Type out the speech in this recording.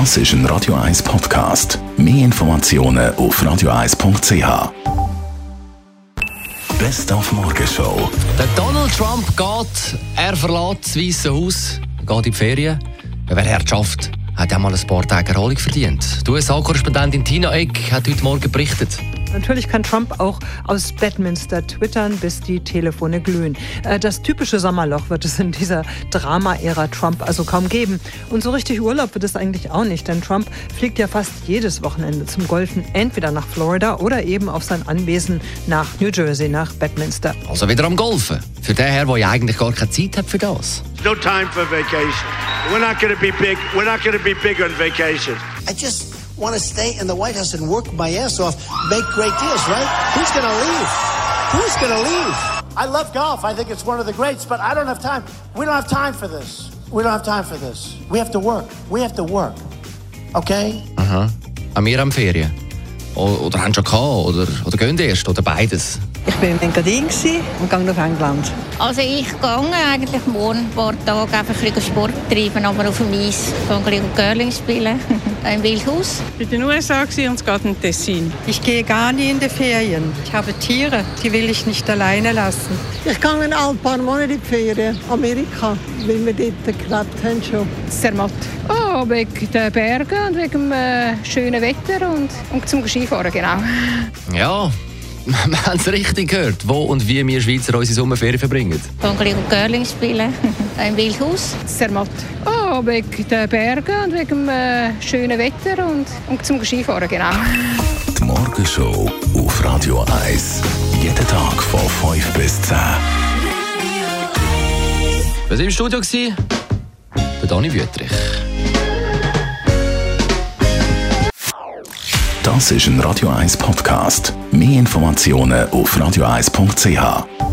Das ist ein Radio 1 Podcast. Mehr Informationen auf radio1.ch. Best auf Morgenshow. Der Donald Trump geht, er verlässt das Weiße Haus, geht in die Ferien. Wer Herrschaft hat ja mal ein paar Tage Erholung verdient. Die USA-Korrespondentin Tina Eck hat heute Morgen berichtet. Natürlich kann Trump auch aus Bedminster twittern, bis die Telefone glühen. Äh, das typische Sommerloch wird es in dieser Drama-Ära Trump also kaum geben. Und so richtig Urlaub wird es eigentlich auch nicht, denn Trump fliegt ja fast jedes Wochenende zum Golfen, entweder nach Florida oder eben auf sein Anwesen nach New Jersey, nach Bedminster. Also wieder am Golfen. Für den Herr, der ja eigentlich gar keine Zeit hat für das. No time for vacation. We're not going to be big. We're not going to be big on vacation. I just want to stay in the White House and work my ass off, make great deals, right? Who's going to leave? Who's going to leave? I love golf. I think it's one of the greats, but I don't have time. We don't have time for this. We don't have time for this. We have to work. We have to work. Okay? Uh-huh. Aha. An wir am Ferien? Oder haben schon gehabt? Oder, oder gehen erst? Oder beides? Ich bin in Engadin und gehe nach England. Also ich gehe eigentlich morgen ein paar Tage einfach ein bisschen Sport treiben, aber auf dem Eis. Ich gehe ein bisschen Curling spielen, im Wildhaus. Ich war in den USA und es geht in Tessin. Ich gehe gar nie in die Ferien. Ich habe Tiere, die will ich nicht alleine lassen. Ich gehe ein paar Monate in die Ferien, Amerika, weil wir dort gelebt haben schon. Zermatt. Oh, wegen den Bergen und wegen dem äh, schönen Wetter und, und zum Skifahren, genau. Ja, wir haben es richtig gehört, wo und wie wir Schweizer unsere Sommerferien verbringen. Ich gehe ein bisschen Curling spielen, im Wildhaus. Zermatt. Oh, wegen den Bergen und wegen dem äh, schönen Wetter und, und zum Skifahren, genau. Die Morgenshow auf Radio 1. Jeden Tag von 5 bis 10. Wir waren im Studio. Der Dani Wüttrich. Das ist ein Radio 1 Podcast. Mehr Informationen auf radio1.ch.